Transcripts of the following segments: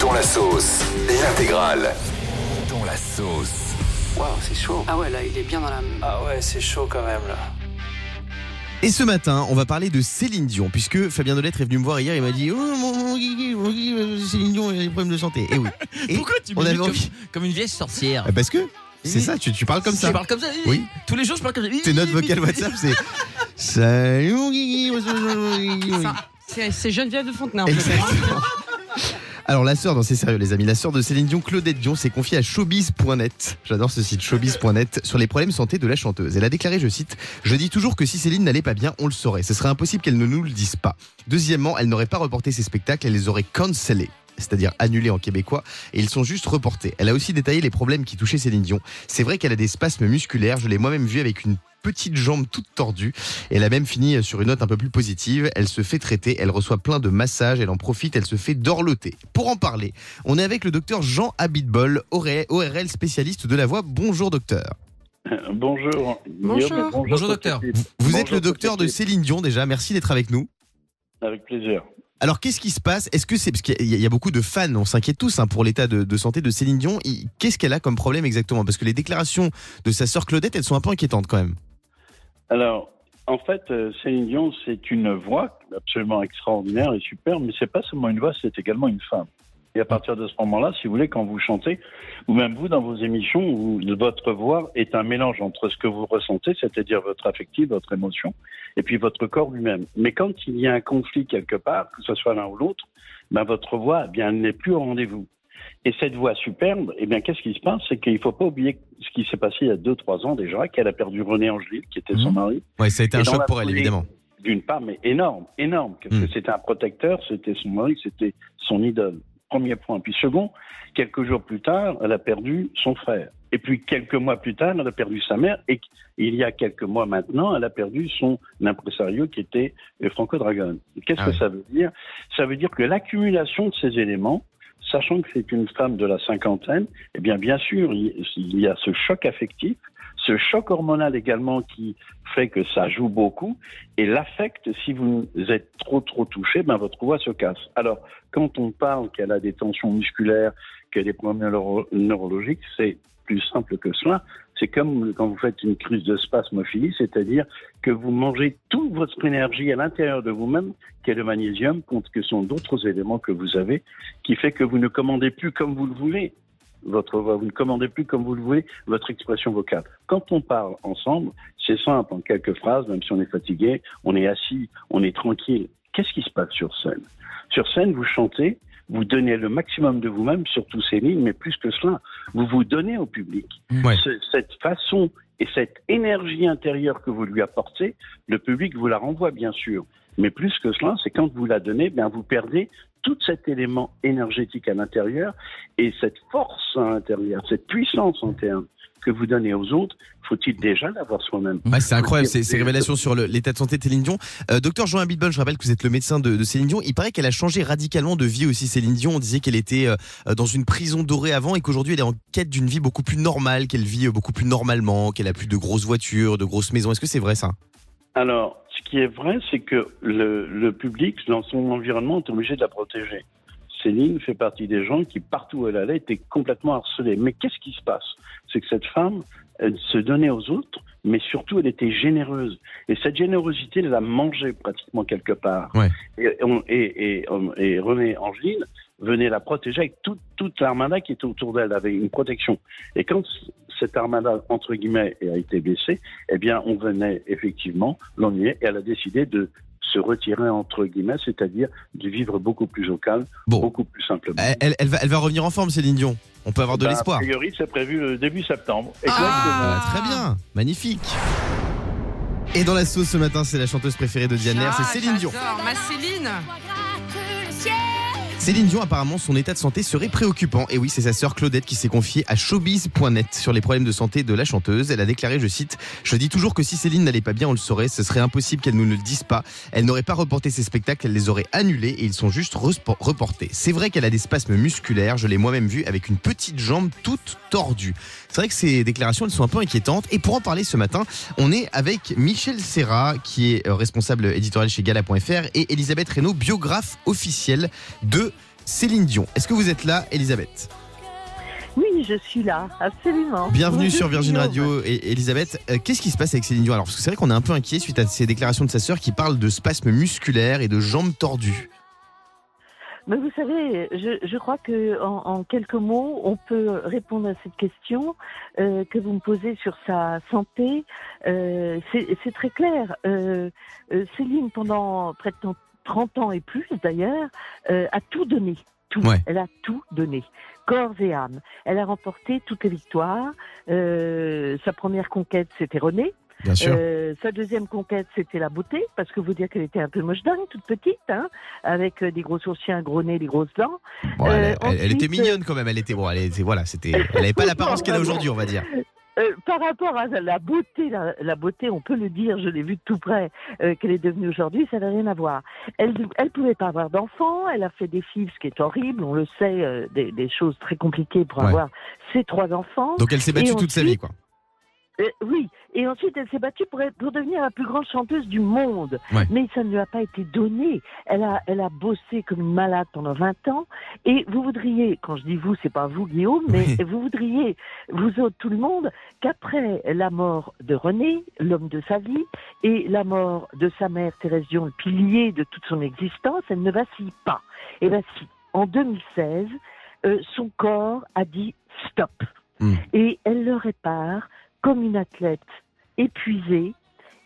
Dans la sauce, l'intégrale. Dans la sauce. Waouh, c'est chaud. Ah ouais, là, il est bien dans la. Ah ouais, c'est chaud quand même là. Et ce matin, on va parler de Céline Dion, puisque Fabien Delettre est venu me voir hier, il m'a dit Oh mon, mon Guigui, mon Guigui, euh, Céline Dion, il a des problèmes de santé. Et oui. Et Pourquoi tu on me avait comme, envie- comme une vieille sorcière Ah, Parce que c'est ça, tu, tu parles comme ça. Je parle comme ça Oui. Tous les jours, je parle comme ça. Tes notes vocales WhatsApp, c'est Salut mon Guigui, mon Guigui. C'est Geneviève de Fontenay. Alors la sœur, non c'est sérieux les amis, la sœur de Céline Dion, Claudette Dion, s'est confiée à showbiz.net. J'adore ce site showbiz.net sur les problèmes santé de la chanteuse. Elle a déclaré, je cite, je dis toujours que si Céline n'allait pas bien, on le saurait. Ce serait impossible qu'elle ne nous le dise pas. Deuxièmement, elle n'aurait pas reporté ses spectacles, elle les aurait cancellés c'est-à-dire annulés en québécois, et ils sont juste reportés. Elle a aussi détaillé les problèmes qui touchaient Céline Dion. C'est vrai qu'elle a des spasmes musculaires, je l'ai moi-même vue avec une petite jambe toute tordue. Et elle a même fini sur une note un peu plus positive. Elle se fait traiter, elle reçoit plein de massages, elle en profite, elle se fait dorloter. Pour en parler, on est avec le docteur Jean Abitbol, ORL spécialiste de la voix. Bonjour docteur. Bonjour. Bonjour. Et Bonjour, docteur. Vous, êtes Bonjour, le docteur de. Céline Dion déjà, merci d'être avec nous. Avec plaisir. Alors qu'est-ce qui se passe? Est-ce que c'est parce qu'il y, a- beaucoup de fans, on s'inquiète tous hein, pour l'état de, santé de Céline Dion. Qu'est-ce qu'elle a comme problème exactement? Parce que les déclarations de sa sœur Claudette, elles sont un peu inquiétantes quand même. Alors, en fait, euh, Céline Dion, c'est une voix absolument extraordinaire et super, mais c'est pas seulement une voix, c'est également une femme. Et à partir de ce moment-là, si vous voulez, quand vous chantez, ou même vous dans vos émissions, vous- votre voix est un mélange entre ce que vous ressentez, c'est-à-dire votre affectif, votre émotion, et puis votre corps lui-même. Mais quand il y a un conflit quelque part, que ce soit l'un ou l'autre, ben votre voix, eh bien, elle n'est plus au rendez-vous. Et cette voix superbe, eh bien, qu'est-ce qui se passe? C'est qu'il ne faut pas oublier ce qui s'est passé il y a deux, trois ans déjà, qu'elle a perdu René Angélil, qui était son Mhm. mari, Ouais, ça a été un choc pour elle évidemment. d'une part, mais énorme, énorme, parce que c'était un protecteur, c'était son mari, c'était son idole. Premier point. Puis second, quelques jours plus tard, elle a perdu son frère. Et puis quelques mois plus tard, elle a perdu sa mère. Et il y a quelques mois maintenant, elle a perdu son impresario qui était euh, Franco Dragon. Qu'est-ce Ah que ça veut dire? Ça veut dire que l'accumulation de ces éléments, sachant que c'est une femme de la cinquantaine, eh bien bien sûr, il y a ce choc affectif, ce choc hormonal également qui fait que ça joue beaucoup, et l'affect, si vous êtes trop trop touché, ben votre voix se casse. Alors, quand on parle qu'elle a des tensions musculaires, qu'elle a des problèmes neuro- neurologiques, c'est plus simple que cela. C'est comme quand vous faites une crise de spasmophilie, c'est-à-dire que vous mangez toute votre énergie à l'intérieur de vous-même, qui est le magnésium, contre que sont d'autres éléments que vous avez, qui fait que vous ne commandez plus comme vous le voulez votre voix, vous ne commandez plus comme vous le voulez votre expression vocale. Quand on parle ensemble, c'est simple, en quelques phrases, même si on est fatigué, on est assis, on est tranquille. Qu'est-ce qui se passe sur scène? Sur scène, vous chantez, vous donnez le maximum de vous-même sur tous ces lignes, mais plus que cela, vous vous donnez au public. Ouais. Ce- cette façon et cette énergie intérieure que vous lui apportez, le public vous la renvoie bien sûr. Mais plus que cela, c'est quand vous la donnez, bien vous perdez tout cet élément énergétique à l'intérieur et cette force à l'intérieur, cette puissance interne que vous donnez aux autres, faut-il déjà l'avoir soi-même? Ouais, c'est incroyable ces, révélations sur l'état de santé de Céline Dion. Euh, docteur Jean Abitbol, je rappelle que vous êtes le médecin de, de Céline Dion. Il paraît qu'elle a changé radicalement de vie aussi, Céline Dion. On disait qu'elle était euh, dans une prison dorée avant et qu'aujourd'hui elle est en quête d'une vie beaucoup plus normale, qu'elle vit beaucoup plus normalement, qu'elle a plus de grosses voitures, de grosses maisons. Est-ce que c'est vrai ça? Alors, qui est vrai, c'est que le, le public, dans son environnement, est obligé de la protéger. Céline fait partie des gens qui, partout où elle allait, étaient complètement harcelés. Mais qu'est-ce qui se passe? C'est que cette femme, elle se donnait aux autres, mais surtout, elle était généreuse. Et cette générosité, elle la mangeait pratiquement quelque part. Ouais. Et, on- et, et, et René Angeline venait la protéger avec toute, toute l'armada qui était autour d'elle, avait une protection. Et quand cette armada, entre guillemets, a été blessée, eh bien, on venait effectivement l'ennuyer et elle a décidé de se retirer, entre guillemets, c'est-à-dire de vivre beaucoup plus au calme, Bon. beaucoup plus simplement. elle, elle- elle va, elle va revenir en forme, Céline Dion. On peut avoir de Ben, l'espoir. A priori, c'est prévu le début septembre. Ah, très bien, magnifique. Et dans la sauce ce matin, c'est la chanteuse préférée de Diane Lair, c'est Ah, Céline Dion. j'adore, Ma Céline. Céline Dion, apparemment, son état de santé serait préoccupant. Et oui, c'est sa sœur Claudette qui s'est confiée à showbiz.net sur les problèmes de santé de la chanteuse. Elle a déclaré, je cite, Je dis toujours que si Céline n'allait pas bien, on le saurait. Ce serait impossible qu'elle nous ne le dise pas. Elle n'aurait pas reporté ses spectacles, elle les aurait annulés et ils sont juste reportés. C'est vrai qu'elle a des spasmes musculaires. Je l'ai moi-même vue avec une petite jambe toute tordue. C'est vrai que ces déclarations, elles sont un peu inquiétantes. Et pour en parler ce matin, on est avec Michel Serra, qui est euh, responsable éditorial chez Gala.fr, et Elisabeth Reynaud, biographe officielle de Céline Dion. Est-ce que vous êtes là, Elisabeth? Oui, je suis là, absolument. Bienvenue sur Virgin. Radio. Et Elisabeth, euh, qu'est-ce qui se passe avec Céline Dion? Alors, c'est vrai qu'on est un peu inquiet suite à ces déclarations de sa sœur qui parle de spasmes musculaires et de jambes tordues. Mais vous savez, je, je crois que en, en quelques mots, on peut répondre à cette question euh, que vous me posez sur sa santé. Euh, c'est très clair. Euh, euh, Céline, pendant près de 30 ans et plus d'ailleurs, euh, a tout donné. Tout. Ouais. Elle a tout donné, corps et âme. Elle a remporté toutes les victoires. Euh, sa première conquête, c'était René. Bien sûr. Euh, sa deuxième conquête, c'était la beauté, parce que vous dire qu'elle était un peu moche dingue, toute petite, hein, avec euh, des gros sourcils, un gros nez, des grosses dents. Bon, elle, euh, elle- était mignonne quand même. Elle était bon. Elle était voilà. C'était. Elle avait pas l'apparence qu'elle a aujourd'hui, on va dire. Euh, par rapport à la beauté, la, la beauté, on peut le dire, je l'ai vu de tout près, euh, qu'elle est devenue aujourd'hui, ça n'a rien à voir. Elle elle pouvait pas avoir d'enfants, elle a fait des filles, ce qui est horrible, on le sait, euh, des, des choses très compliquées pour Ouais. avoir ses trois enfants. Donc elle s'est battue toute sa vie, quoi. Euh, oui, et ensuite elle s'est battue pour, être- pour devenir la plus grande chanteuse du monde. Ouais. Mais ça ne lui a pas été donné. Elle a, elle a bossé comme une malade pendant 20 ans. Et vous voudriez, quand je dis vous, c'est pas vous Guillaume, mais Oui. vous voudriez, vous autres, tout le monde, qu'après la mort de René, l'homme de sa vie, et la mort de sa mère Thérèse Dion, le pilier de toute son existence, elle ne vacille pas. Et bien si, en 2016, euh, son corps a dit stop. Hmm. Et elle le répare comme une athlète épuisée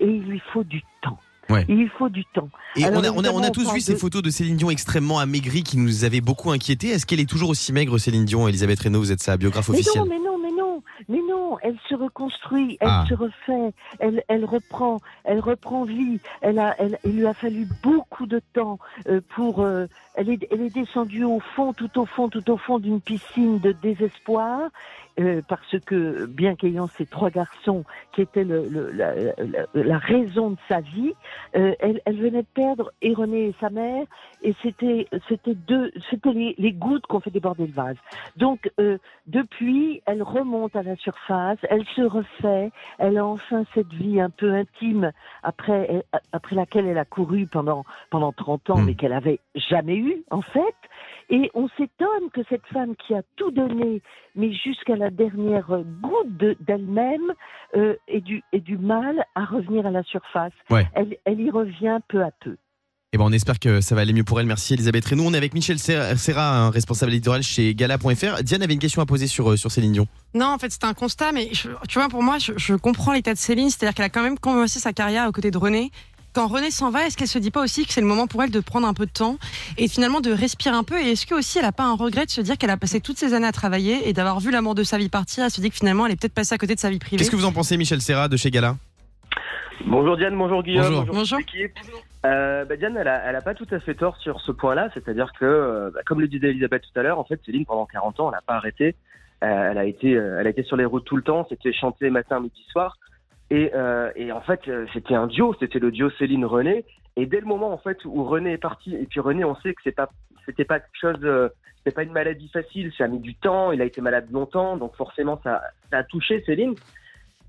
et il lui faut du temps. Ouais. Il lui faut du temps. Et Alors, on a, on a, on a évidemment, tous vu ces photos de Céline Dion extrêmement amaigrie qui nous avaient beaucoup inquiétés. Est-ce qu'elle est toujours aussi maigre, Céline Dion Elisabeth Reynaud, vous êtes sa biographe Mais officielle non, mais non, mais non, mais non, elle se reconstruit, elle Ah. se refait, elle, elle reprend, elle reprend vie. Elle a, elle, il lui a fallu beaucoup de temps euh, pour. euh, elle est, elle est descendue au fond, tout au fond, tout au fond d'une piscine de désespoir. Euh, parce que, bien qu'ayant ces trois garçons qui étaient le, le- la, la- la raison de sa vie, euh, elle, elle venait de perdre et René et sa mère, et c'était, c'était deux, c'était les, les gouttes qu'on fait déborder le vase. Donc, euh, depuis, elle remonte à la surface, elle se refait, elle a enfin cette vie un peu intime après, après laquelle elle a couru pendant, pendant 30 ans, Mm. mais qu'elle avait jamais eu, en fait. Et on s'étonne que cette femme qui a tout donné, mais jusqu'à la dernière goutte de- d'elle-même, euh, ait, du, ait du mal à revenir à la surface. Ouais. Elle, elle y revient peu à peu. Eh ben, on espère que ça va aller mieux pour elle. Merci Elisabeth Reynaud. On est avec Michel Serra, responsable éditorial chez Gala.fr. Diane avait une question à poser sur, euh, sur Céline Dion. Non, en fait, c'était un constat, mais je- tu vois, pour moi, je, je comprends l'état de Céline, c'est-à-dire qu'elle a quand même commencé sa carrière aux côtés de René. Quand René s'en va, est-ce qu'elle se dit pas aussi que c'est le moment pour elle de prendre un peu de temps et finalement de respirer un peu Et est-ce que aussi elle a pas un regret de se dire qu'elle a passé toutes ces années à travailler et d'avoir vu l'amour de sa vie partir, elle se dit que finalement elle est peut-être passée à côté de sa vie privée? Qu'est-ce que vous en pensez, Michel Serra, de chez Gala? Bonjour Diane, bonjour Guillaume, Bonjour. bonjour. Euh, bah Diane, elle a, elle a pas tout à fait tort sur ce point-là, c'est-à-dire que, euh, bah, comme le disait Elisabeth tout à l'heure, en fait, Céline, pendant 40 ans, elle n'a pas arrêté. Euh, elle a été, euh, elle a été sur les routes tout le temps. C'était chanter matin, midi, soir. Et, euh, et en fait, euh, c'était un duo. C'était le duo Céline-René. Et dès le moment en fait où René est parti, et puis René, on sait que c'est pas, c'était pas quelque chose, euh, c'était pas une maladie facile. Ça a mis du temps. Il a été malade longtemps, donc forcément ça, ça a touché Céline.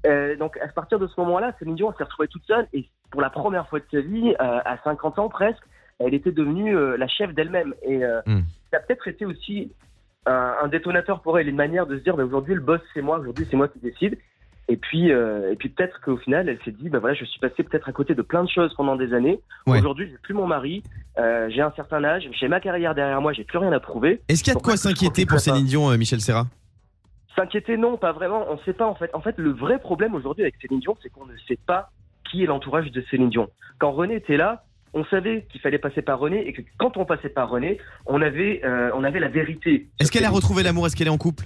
Euh, donc à partir de ce moment-là, Céline Dion s'est retrouvée toute seule et pour la première fois de sa vie, à 50 ans presque, elle était devenue la chef d'elle-même. Et Hmm. ça a peut-être été aussi un, un détonateur pour elle, une manière de se dire bah, aujourd'hui le boss c'est moi, aujourd'hui c'est moi qui décide. Et puis, euh, et puis peut-être qu'au final, elle s'est dit, bah voilà, je suis passée peut-être à côté de plein de choses pendant des années. Ouais. Aujourd'hui, j'ai plus mon mari, euh, j'ai un certain âge, j'ai ma carrière derrière moi, j'ai plus rien à prouver. Est-ce qu'il y a de quoi s'inquiéter pour Céline Dion, euh, Michel Serra? S'inquiéter, non, pas vraiment. On ne sait pas en fait. En fait, le vrai problème aujourd'hui avec Céline Dion, c'est qu'on ne sait pas qui est l'entourage de Céline Dion. Quand René était là, on savait qu'il fallait passer par René et que quand on passait par René, on avait, euh, on avait la vérité. Est-ce qu'elle a retrouvé l'amour? Est-ce qu'elle est en couple?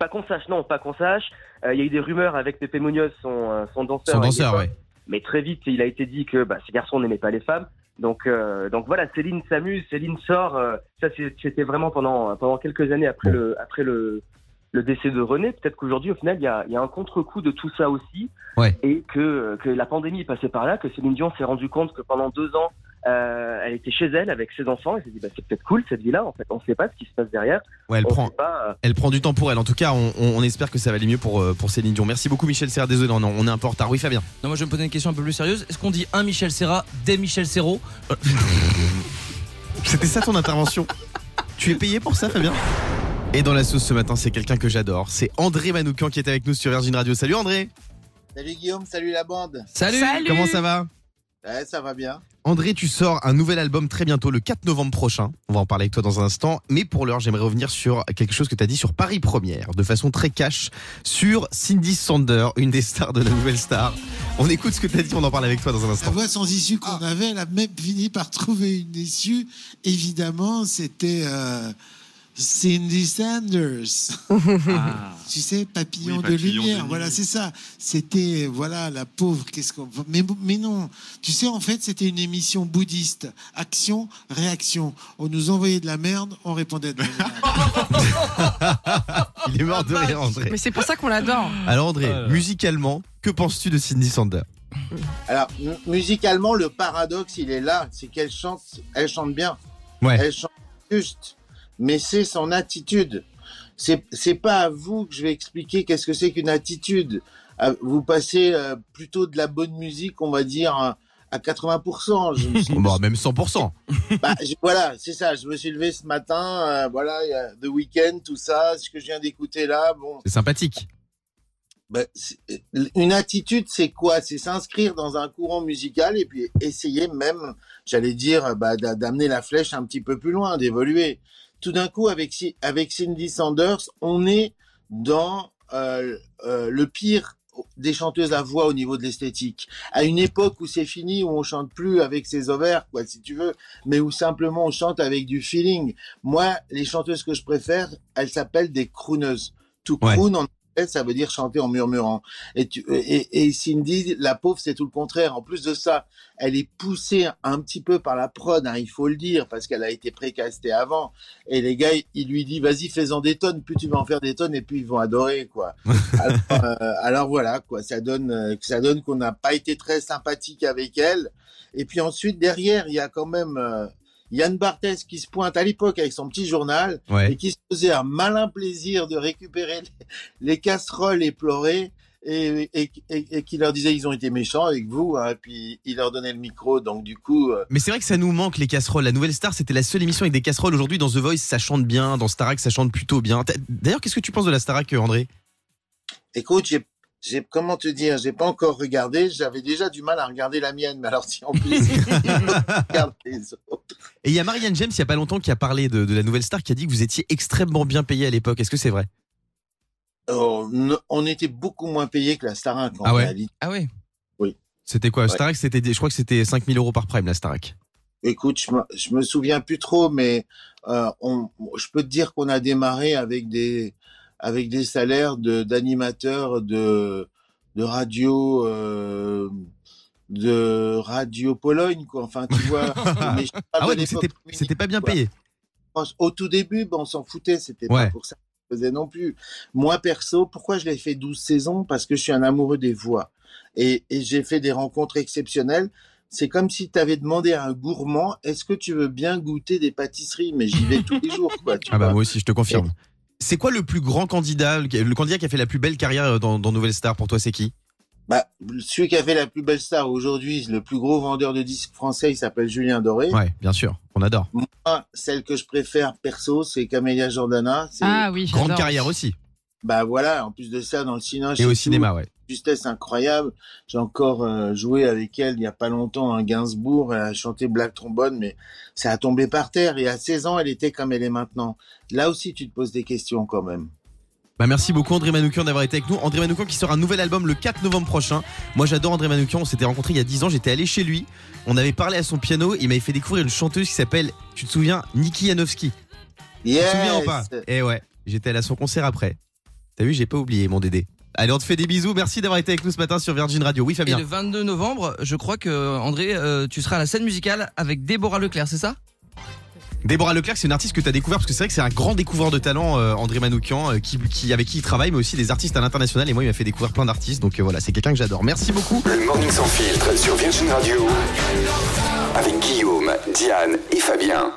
Pas qu'on sache, non, pas qu'on sache. Euh, Il y a eu des rumeurs avec Pepe Munoz, son, euh, son danseur. Son une danseur, ouais. Mais très vite, il a été dit que bah, ces garçons n'aimaient pas les femmes. Donc, euh, donc voilà, Céline s'amuse, Céline sort. euh, ça, c'était vraiment pendant pendant quelques années après le après le le décès de René. Peut-être qu'aujourd'hui, au final, il y a, y a un contre-coup de tout ça aussi, Ouais. et que que la pandémie est passée par là, que Céline Dion s'est rendu compte que pendant deux ans, euh, elle était chez elle avec ses enfants, et s'est dit bah c'est peut-être cool cette vie-là. En fait, on sait pas ce qui se passe derrière. Ouais, elle on prend, pas. euh, elle prend du temps pour elle. En tout cas, on, espère que ça va aller mieux pour, euh, pour Céline Dion. Merci beaucoup, Michel Serra. Désolé, non, non, on est un peu en retard. Oui, Fabien. Non, moi je vais me poser une question un peu plus sérieuse. Est-ce qu'on dit un Michel Serra, des Michel Serrault C'était ça ton intervention Tu es payé pour ça, Fabien? Et dans la sauce ce matin, c'est quelqu'un que j'adore. C'est André Manoukian qui est avec nous sur Virgin Radio. Salut André Salut Guillaume, salut la bande. Salut, Comment ça va? Ouais, ça va bien. André, tu sors un nouvel album très bientôt, le 4 novembre prochain. On va en parler avec toi dans un instant. Mais pour l'heure, j'aimerais revenir sur quelque chose que tu as dit sur Paris Première, de façon très cash, sur Cindy Sander, une des stars de la nouvelle star. On écoute ce que tu as dit, on en parle avec toi dans un La instant. voix sans issue qu'on avait, elle a même fini par trouver une issue. Évidemment, c'était euh, Cindy Sanders. Tu sais, papillon, Oui, de papillon de lumière. Voilà, c'est ça. C'était, voilà, la pauvre. Qu'est-ce qu'on. Mais, mais non. Tu sais, en fait, c'était une émission bouddhiste. Action, réaction. On nous envoyait de la merde, on répondait de la merde. Il est mort de rire, André. Mais c'est pour ça qu'on l'adore. Alors André, musicalement, que penses-tu de Cindy Sander Alors, mu- musicalement, le paradoxe, il est là. C'est qu'elle chante, elle chante bien. Ouais. Elle chante juste. Mais c'est son attitude. C'est, c'est pas à vous que je vais expliquer qu'est-ce que c'est qu'une attitude. À- Vous passez euh, plutôt de la bonne musique, on va dire, à à 80%. Je me suis- Bon, même 100%. Bah, je- voilà, c'est ça. Je me suis levé ce matin, euh, voilà, il y a The Weeknd, tout ça, ce que je viens d'écouter là, bon. C'est sympathique. Bah, c'est- une attitude, c'est quoi? C'est s'inscrire dans un courant musical et puis essayer même, j'allais dire, bah, d'a- d'amener la flèche un petit peu plus loin, d'évoluer. Tout d'un coup, avec, Ci- avec Cindy Sanders, on est dans euh, euh, le pire des chanteuses à voix au niveau de l'esthétique. À une époque où c'est fini, où on chante plus avec ses ovaires, quoi, si tu veux, mais où simplement on chante avec du feeling. Moi, les chanteuses que je préfère, elles s'appellent des crooneuses. To Ouais. croon en ça veut dire chanter en murmurant. Et, tu, et, et Cindy, la pauvre, c'est tout le contraire. En plus de ça, elle est poussée un petit peu par la prod, hein, il faut le dire, parce qu'elle a été précastée avant. Et les gars, ils lui disent, vas-y, fais-en des tonnes. Plus tu vas en faire des tonnes, et plus ils vont adorer, quoi. alors, euh, alors voilà, quoi. Ça donne, euh, ça donne qu'on n'a pas été très sympathique avec elle. Et puis ensuite, derrière, il y a quand même euh, Yann Barthès qui se pointe à l'époque avec son petit journal Ouais. et qui se faisait un malin plaisir de récupérer les, les casseroles éplorées et, et, et, et qui leur disait ils ont été méchants avec vous, hein, et puis il leur donnait le micro, donc du coup, euh, Mais c'est vrai que ça nous manque les casseroles. La nouvelle star, c'était la seule émission avec des casseroles. Aujourd'hui, dans The Voice, ça chante bien. Dans Starac, ça chante plutôt bien. D'ailleurs, qu'est-ce que tu penses de la Starac, André? Écoute, j'ai, j'ai, comment te dire, j'ai pas encore regardé, j'avais déjà du mal à regarder la mienne, mais alors si en plus, regarde les autres. Et il y a Marianne James, il y a pas longtemps, qui a parlé de, de la nouvelle star, qui a dit que vous étiez extrêmement bien payé à l'époque. Est-ce que c'est vrai? Oh, no- on était beaucoup moins payé que la Starac en Ah ouais? réalité. Ah ouais? C'était quoi? Ouais. Starac, c'était, des- je crois que c'était 5000 euros par prime, la Starac. Écoute, je me, je me souviens plus trop, mais euh, on, je peux te dire qu'on a démarré avec des avec des salaires d'animateurs de de radio euh, de radio Pologne quoi. Enfin, tu vois. je Ah ouais, c'était, pas bien quoi. payé. Au tout début, ben, on s'en foutait, c'était Ouais. pas pour ça qu'on faisait non plus. Moi, perso, pourquoi je l'ai fait 12 saisons? Parce que je suis un amoureux des voix. Et, et j'ai fait des rencontres exceptionnelles. C'est comme si tu avais demandé à un gourmand, est-ce que tu veux bien goûter des pâtisseries? Mais j'y vais tous les jours, quoi. Tu Ah bah vois. moi aussi, je te confirme. C'est quoi le plus grand candidat, le candidat qui a fait la plus belle carrière dans, dans Nouvelle Star pour toi, c'est qui? Bah, celui qui a fait la plus belle star aujourd'hui, le plus gros vendeur de disques français, il s'appelle Julien Doré. Ouais, bien sûr, on adore. Moi, celle que je préfère perso, c'est Camélia Jordana. C'est- Ah oui, Grande carrière aussi. Bah voilà, en plus de ça, dans le cinéma. Et au cinéma, ouais. Justesse incroyable. J'ai encore euh, joué avec elle il y a pas longtemps à Gainsbourg. Elle a chanté Black Trombone, mais ça a tombé par terre. Et à 16 ans, elle était comme elle est maintenant. Là aussi, tu te poses des questions quand même. Bah merci beaucoup André Manoukian d'avoir été avec nous. André Manoukian qui sort un nouvel album le 4 novembre prochain. Moi j'adore André Manoukian, on s'était rencontrés il y a 10 ans, j'étais allé chez lui, on avait parlé à son piano, il m'avait fait découvrir une chanteuse qui s'appelle, tu te souviens, Niki Janowski. Tu te souviens ou pas? Yes Eh ouais, j'étais allé à son concert après. T'as vu, j'ai pas oublié mon Dédé. Allez, on te fait des bisous. Merci d'avoir été avec nous ce matin sur Virgin Radio. Oui, Et Fabien. le 22 novembre, je crois que André, euh, tu seras à la scène musicale avec Déborah Leclerc, c'est ça? Déborah Leclerc, c'est une artiste que tu as découvert parce que c'est vrai que c'est un grand découvreur de talent, euh, André Manoukian, euh, qui, qui, avec qui il travaille, mais aussi des artistes à l'international. Et moi, il m'a fait découvrir plein d'artistes. Donc euh, voilà, c'est quelqu'un que j'adore. Merci beaucoup. Le Morning Sans Filtre sur Virgin Radio. Avec Guillaume, Diane et Fabien.